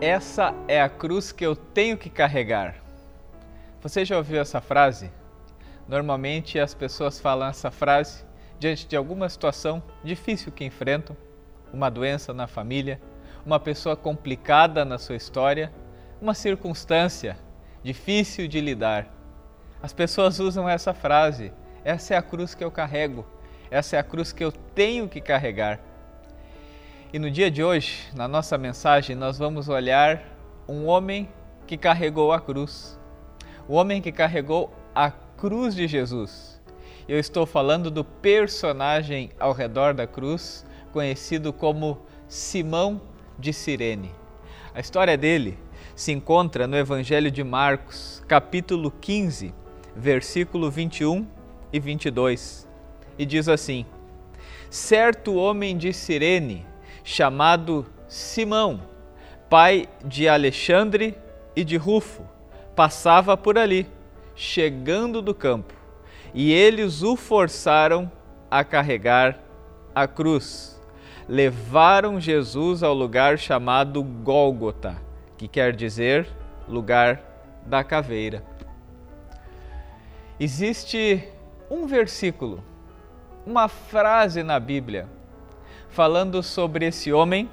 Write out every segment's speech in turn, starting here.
Essa é a cruz que eu tenho que carregar. Você já ouviu essa frase? Normalmente as pessoas falam essa frase diante de alguma situação difícil que enfrentam, uma doença na família, uma pessoa complicada na sua história, uma circunstância difícil de lidar. As pessoas usam essa frase: essa é a cruz que eu carrego, essa é a cruz que eu tenho que carregar. E no dia de hoje, na nossa mensagem, nós vamos olhar um homem que carregou a cruz. O homem que carregou a cruz de Jesus. Eu estou falando do personagem ao redor da cruz, conhecido como Simão de Cirene. A história dele se encontra no Evangelho de Marcos, capítulo 15, versículo 21 e 22. E diz assim: Certo homem de Cirene, chamado Simão, pai de Alexandre e de Rufo, passava por ali, chegando do campo, e eles o forçaram a carregar a cruz. Levaram Jesus ao lugar chamado Gólgota, que quer dizer lugar da caveira. Existe um versículo, uma frase na Bíblia falando sobre esse homem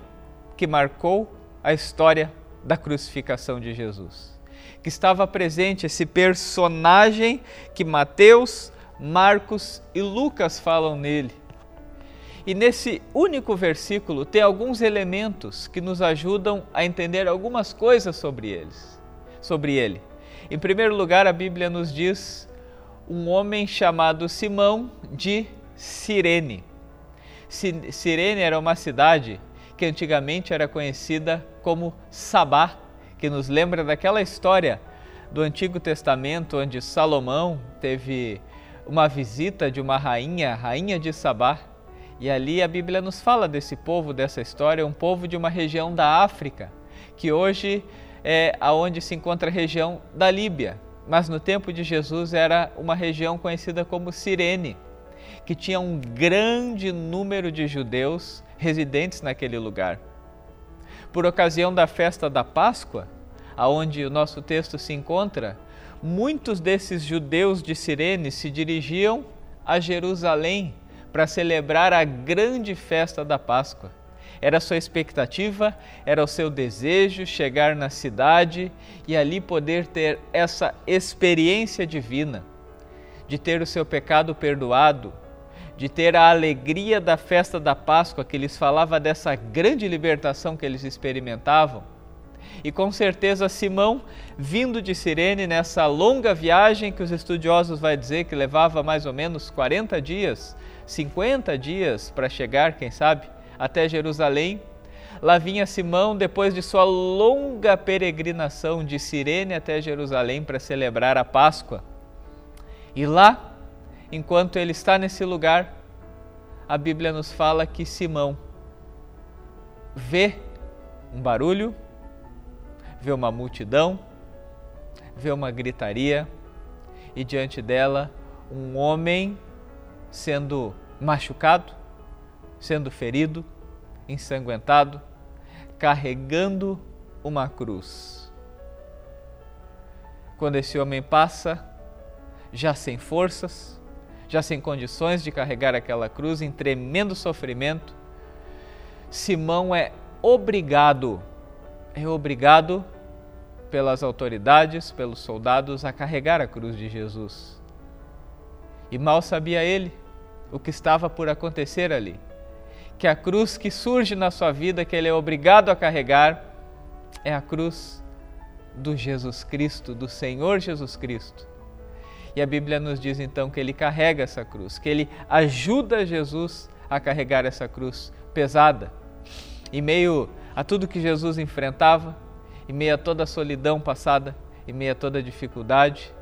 que marcou a história da crucificação de Jesus. Que estava presente esse personagem que Mateus, Marcos e Lucas falam nele. E nesse único versículo tem alguns elementos que nos ajudam a entender algumas coisas sobre eles, sobre ele. Em primeiro lugar, a Bíblia nos diz um homem chamado Simão de Cirene. Cirene era uma cidade que antigamente era conhecida como Sabá, que nos lembra daquela história do Antigo Testamento onde Salomão teve uma visita de uma rainha, rainha de Sabá, e ali a Bíblia nos fala desse povo, dessa história, um povo de uma região da África, que hoje é aonde se encontra a região da Líbia, mas no tempo de Jesus era uma região conhecida como Cirene que tinha um grande número de judeus residentes naquele lugar. Por ocasião da festa da Páscoa, aonde o nosso texto se encontra, muitos desses judeus de Cirene se dirigiam a Jerusalém para celebrar a grande festa da Páscoa. Era sua expectativa, era o seu desejo chegar na cidade e ali poder ter essa experiência divina, de ter o seu pecado perdoado, de ter a alegria da festa da Páscoa, que lhes falava dessa grande libertação que eles experimentavam. E com certeza Simão, vindo de Cirene nessa longa viagem que os estudiosos vai dizer que levava mais ou menos 40 dias, 50 dias para chegar, quem sabe, até Jerusalém. Lá vinha Simão depois de sua longa peregrinação de Cirene até Jerusalém para celebrar a Páscoa. E lá enquanto ele está nesse lugar, a Bíblia nos fala que Simão vê um barulho, vê uma multidão, vê uma gritaria e diante dela um homem sendo machucado, sendo ferido, ensanguentado, carregando uma cruz. Quando esse homem passa, já sem forças, já sem condições de carregar aquela cruz, em tremendo sofrimento, Simão é obrigado, é obrigado pelas autoridades, pelos soldados, a carregar a cruz de Jesus. E mal sabia ele o que estava por acontecer ali. Que a cruz que surge na sua vida, que ele é obrigado a carregar, é a cruz do Jesus Cristo, do Senhor Jesus Cristo e a Bíblia nos diz então que ele carrega essa cruz, que ele ajuda Jesus a carregar essa cruz pesada. Em meio a tudo que Jesus enfrentava, em meio a toda a solidão passada, em meio a toda a dificuldade,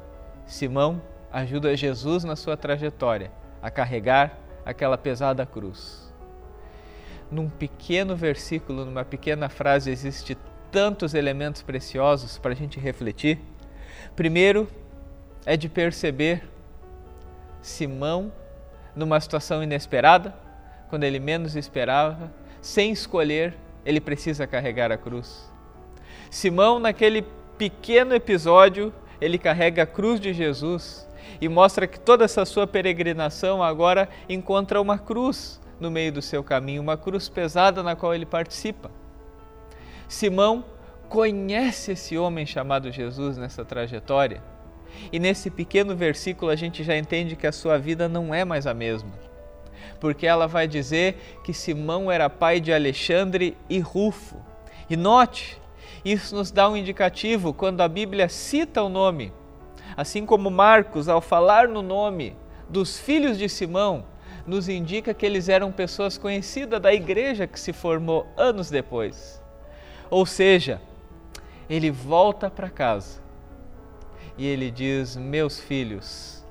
Simão ajuda Jesus na sua trajetória a carregar aquela pesada cruz. Num pequeno versículo, numa pequena frase, existe tantos elementos preciosos para a gente refletir. Primeiro, é de perceber Simão numa situação inesperada, quando ele menos esperava, sem escolher, ele precisa carregar a cruz. Simão, naquele pequeno episódio, ele carrega a cruz de Jesus e mostra que toda essa sua peregrinação agora encontra uma cruz no meio do seu caminho, uma cruz pesada na qual ele participa. Simão conhece esse homem chamado Jesus nessa trajetória. E nesse pequeno versículo a gente já entende que a sua vida não é mais a mesma. Porque ela vai dizer que Simão era pai de Alexandre e Rufo. E note, isso nos dá um indicativo quando a Bíblia cita o nome. Assim como Marcos, ao falar no nome dos filhos de Simão, nos indica que eles eram pessoas conhecidas da igreja que se formou anos depois. Ou seja, ele volta para casa e ele diz: Meus filhos,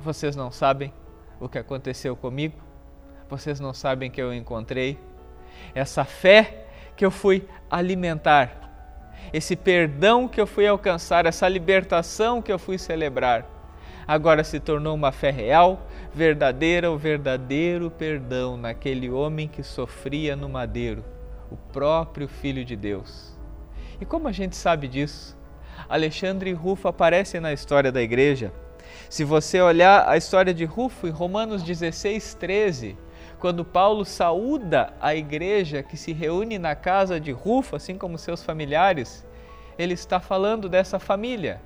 vocês não sabem o que aconteceu comigo, vocês não sabem que eu encontrei essa fé que eu fui alimentar, esse perdão que eu fui alcançar, essa libertação que eu fui celebrar, agora se tornou uma fé real, verdadeira, o verdadeiro perdão naquele homem que sofria no madeiro, o próprio Filho de Deus. E como a gente sabe disso? Alexandre Rufo aparecem na história da igreja. Se você olhar a história de Rufo em Romanos 16, 13, quando Paulo saúda a igreja que se reúne na casa de Rufo, assim como seus familiares, ele está falando dessa família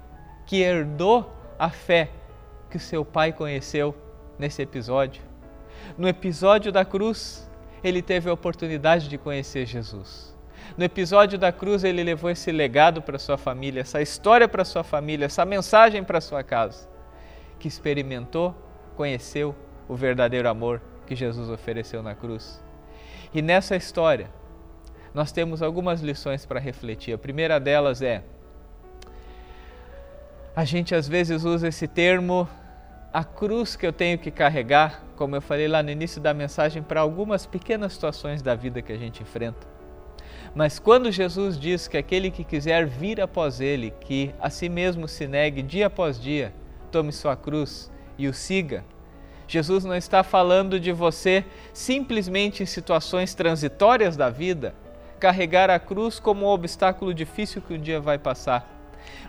que herdou a fé que seu pai conheceu nesse episódio. No episódio da cruz, ele teve a oportunidade de conhecer Jesus. No episódio da cruz, ele levou esse legado para sua família, essa história para sua família, essa mensagem para sua casa, que experimentou, conheceu o verdadeiro amor que Jesus ofereceu na cruz. E nessa história, nós temos algumas lições para refletir. A primeira delas é: a gente às vezes usa esse termo, a cruz que eu tenho que carregar, como eu falei lá no início da mensagem, para algumas pequenas situações da vida que a gente enfrenta. Mas quando Jesus diz que aquele que quiser vir após ele, que a si mesmo se negue dia após dia, tome sua cruz e o siga, Jesus não está falando de você simplesmente em situações transitórias da vida, carregar a cruz como um obstáculo difícil que um dia vai passar,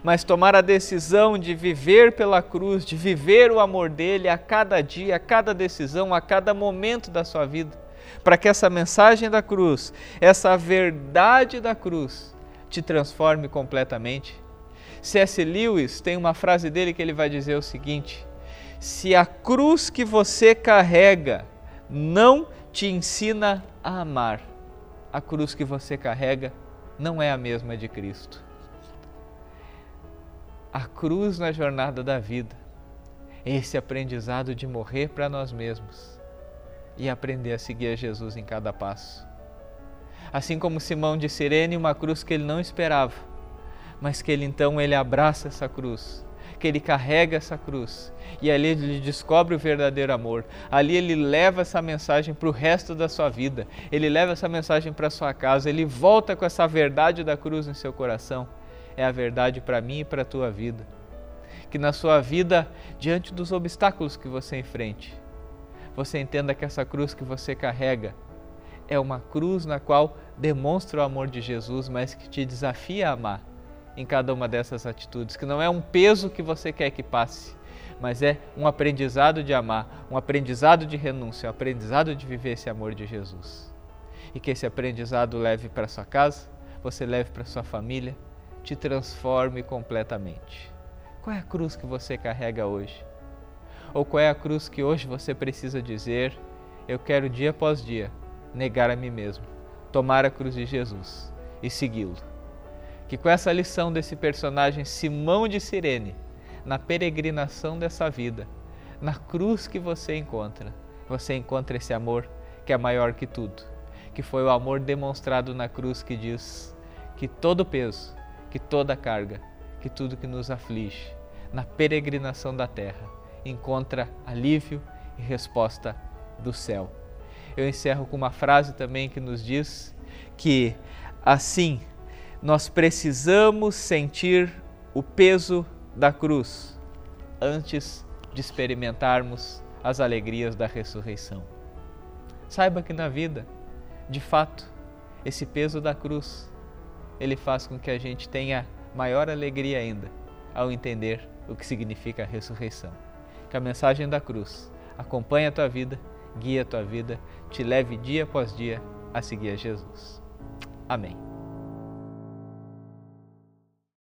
mas tomar a decisão de viver pela cruz, de viver o amor dele a cada dia, a cada decisão, a cada momento da sua vida, para que essa mensagem da cruz, essa verdade da cruz, te transforme completamente. C.S. Lewis tem uma frase dele que ele vai dizer o seguinte: se a cruz que você carrega não te ensina a amar, a cruz que você carrega não é a mesma de Cristo. A cruz na jornada da vida esse aprendizado de morrer para nós mesmos e aprender a seguir a Jesus em cada passo. Assim como Simão de Sirene, uma cruz que ele não esperava, mas que ele então ele abraça essa cruz que ele carrega essa cruz e ali ele descobre o verdadeiro amor. Ali ele leva essa mensagem para o resto da sua vida, ele leva essa mensagem para sua casa, ele volta com essa verdade da cruz em seu coração. É a verdade para mim e para a tua vida. Que na sua vida, diante dos obstáculos que você enfrente, você entenda que essa cruz que você carrega é uma cruz na qual demonstra o amor de Jesus, mas que te desafia a amar em cada uma dessas atitudes, que não é um peso que você quer que passe, mas é um aprendizado de amar, um aprendizado de renúncia, um aprendizado de viver esse amor de Jesus. E que esse aprendizado leve para sua casa, você leve para sua família, te transforme completamente. Qual é a cruz que você carrega hoje? Ou qual é a cruz que hoje você precisa dizer: eu quero dia após dia negar a mim mesmo, tomar a cruz de Jesus e segui-lo? que com essa lição desse personagem Simão de Sirene, na peregrinação dessa vida, na cruz que você encontra, você encontra esse amor que é maior que tudo, que foi o amor demonstrado na cruz que diz que todo peso, que toda carga, que tudo que nos aflige, na peregrinação da terra, encontra alívio e resposta do céu. Eu encerro com uma frase também que nos diz que assim nós precisamos sentir o peso da cruz antes de experimentarmos as alegrias da ressurreição. Saiba que na vida, de fato, esse peso da cruz ele faz com que a gente tenha maior alegria ainda ao entender o que significa a ressurreição. Que a mensagem da cruz acompanhe a tua vida, guie a tua vida, te leve dia após dia a seguir a Jesus. Amém.